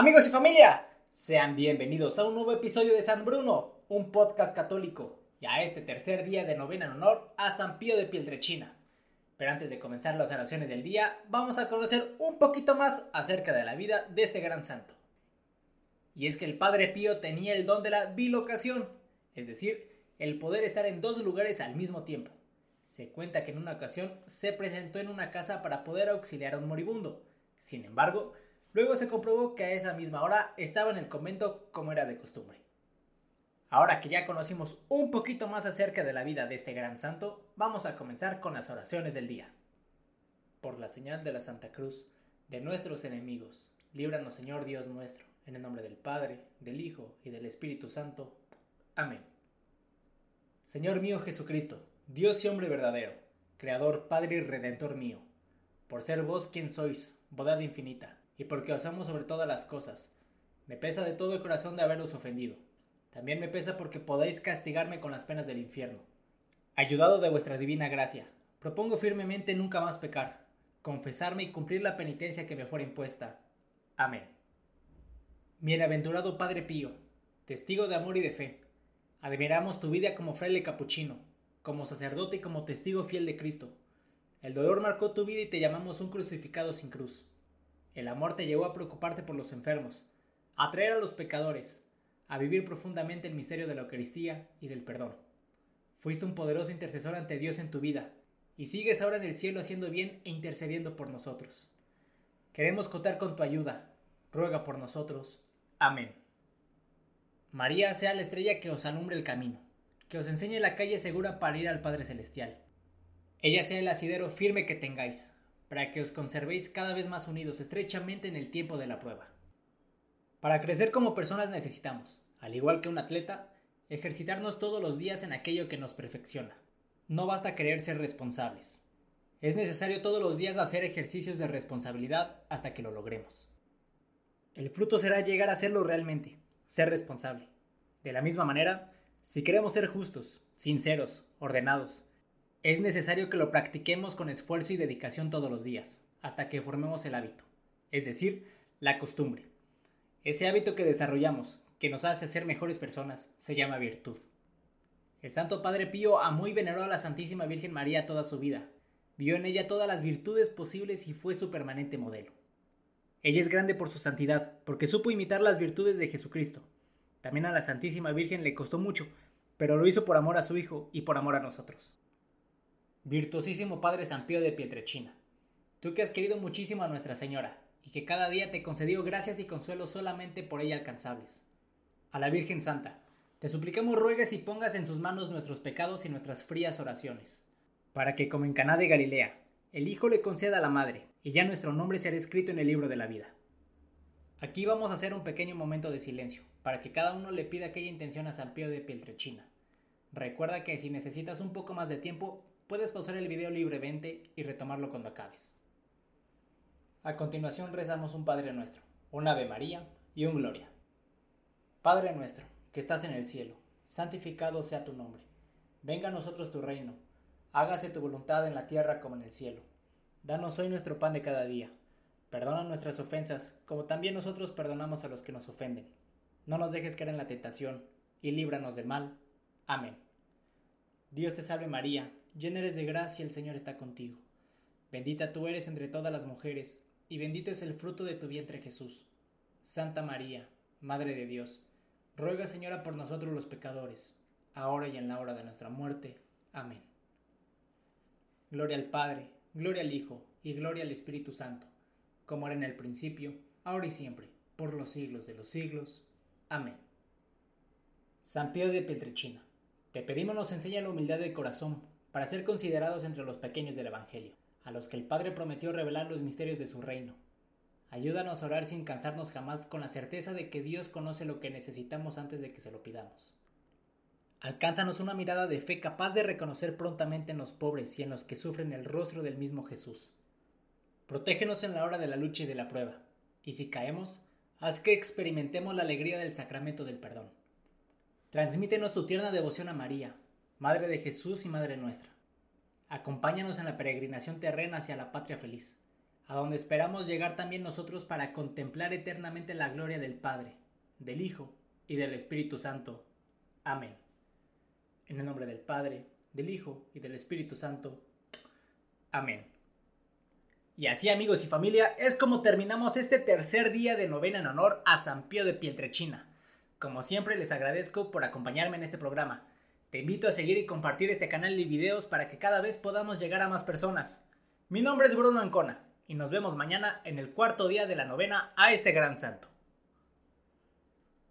Amigos y familia, sean bienvenidos a un nuevo episodio de San Bruno, un podcast católico, y a este tercer día de novena en honor a San Pío de Pieltrechina. Pero antes de comenzar las oraciones del día, vamos a conocer un poquito más acerca de la vida de este gran santo. Y es que el Padre Pío tenía el don de la bilocación, es decir, el poder estar en dos lugares al mismo tiempo. Se cuenta que en una ocasión se presentó en una casa para poder auxiliar a un moribundo. Sin embargo, luego se comprobó que a esa misma hora estaba en el convento como era de costumbre. Ahora que ya conocimos un poquito más acerca de la vida de este gran santo, vamos a comenzar con las oraciones del día. Por la señal de la Santa Cruz, de nuestros enemigos, líbranos Señor Dios nuestro, en el nombre del Padre, del Hijo y del Espíritu Santo. Amén. Señor mío Jesucristo, Dios y hombre verdadero, Creador, Padre y Redentor mío, por ser vos quien sois, bondad infinita, y porque os amo sobre todas las cosas, me pesa de todo el corazón de haberos ofendido también me pesa porque podéis castigarme con las penas del infierno. Ayudado de vuestra divina gracia, propongo firmemente nunca más pecar, confesarme y cumplir la penitencia que me fuera impuesta. Amén. Bienaventurado Padre Pío, testigo de amor y de fe, admiramos tu vida como fraile capuchino, como sacerdote y como testigo fiel de Cristo. El dolor marcó tu vida y te llamamos un crucificado sin cruz. El amor te llevó a preocuparte por los enfermos, a traer a los pecadores, a vivir profundamente el misterio de la Eucaristía y del perdón. Fuiste un poderoso intercesor ante Dios en tu vida, y sigues ahora en el cielo haciendo bien e intercediendo por nosotros. Queremos contar con tu ayuda. Ruega por nosotros. Amén. María sea la estrella que os alumbre el camino, que os enseñe la calle segura para ir al Padre Celestial. Ella sea el asidero firme que tengáis, para que os conservéis cada vez más unidos estrechamente en el tiempo de la prueba. Para crecer como personas necesitamos, al igual que un atleta, ejercitarnos todos los días en aquello que nos perfecciona. No basta querer ser responsables. Es necesario todos los días hacer ejercicios de responsabilidad hasta que lo logremos. El fruto será llegar a serlo realmente, ser responsable. De la misma manera, si queremos ser justos, sinceros, ordenados, es necesario que lo practiquemos con esfuerzo y dedicación todos los días, hasta que formemos el hábito, es decir, la costumbre. Ese hábito que desarrollamos, que nos hace ser mejores personas, se llama virtud. El Santo Padre Pío amó y veneró a la Santísima Virgen María toda su vida. Vio en ella todas las virtudes posibles y fue su permanente modelo. Ella es grande por su santidad, porque supo imitar las virtudes de Jesucristo. También a la Santísima Virgen le costó mucho, pero lo hizo por amor a su Hijo y por amor a nosotros. Virtuosísimo Padre San Pío de Pietrechina, tú que has querido muchísimo a Nuestra Señora, y que cada día te concedió gracias y consuelo solamente por ella alcanzables. A la Virgen Santa, te suplicamos ruegues y pongas en sus manos nuestros pecados y nuestras frías oraciones, para que como en Caná de Galilea, el Hijo le conceda a la Madre, y ya nuestro nombre será escrito en el libro de la vida. Aquí vamos a hacer un pequeño momento de silencio, para que cada uno le pida aquella intención a San Pío de Pieltrechina. Recuerda que si necesitas un poco más de tiempo, puedes pausar el video libremente y retomarlo cuando acabes. A continuación rezamos un Padre nuestro, un Ave María y un Gloria. Padre nuestro, que estás en el cielo, santificado sea tu nombre. Venga a nosotros tu reino. Hágase tu voluntad en la tierra como en el cielo. Danos hoy nuestro pan de cada día. Perdona nuestras ofensas, como también nosotros perdonamos a los que nos ofenden. No nos dejes caer en la tentación, y líbranos del mal. Amén. Dios te salve María, llena eres de gracia, el Señor está contigo. Bendita tú eres entre todas las mujeres, y bendito es el fruto de tu vientre Jesús. Santa María, Madre de Dios, ruega Señora por nosotros los pecadores, ahora y en la hora de nuestra muerte. Amén. Gloria al Padre, gloria al Hijo, y gloria al Espíritu Santo, como era en el principio, ahora y siempre, por los siglos de los siglos. Amén. San Pío de Peltrechina, te pedimos nos enseñe la humildad del corazón para ser considerados entre los pequeños del Evangelio a los que el Padre prometió revelar los misterios de su reino. Ayúdanos a orar sin cansarnos jamás con la certeza de que Dios conoce lo que necesitamos antes de que se lo pidamos. Alcánzanos una mirada de fe capaz de reconocer prontamente en los pobres y en los que sufren el rostro del mismo Jesús. Protégenos en la hora de la lucha y de la prueba, y si caemos, haz que experimentemos la alegría del sacramento del perdón. Transmítenos tu tierna devoción a María, Madre de Jesús y Madre nuestra Acompáñanos en la peregrinación terrena hacia la patria feliz. a donde esperamos llegar también nosotros para contemplar eternamente la gloria del Padre, del Hijo y del Espíritu Santo. Amén. En el nombre del Padre, del Hijo y del Espíritu Santo. Amén. Y así amigos y familia, es como terminamos este tercer día de novena en honor a San Pío de Pieltrechina. Como siempre les agradezco por acompañarme en este programa. Te invito a seguir y compartir este canal y videos para que cada vez podamos llegar a más personas. Mi nombre es Bruno Ancona y nos vemos mañana en el cuarto día de la novena a este gran santo.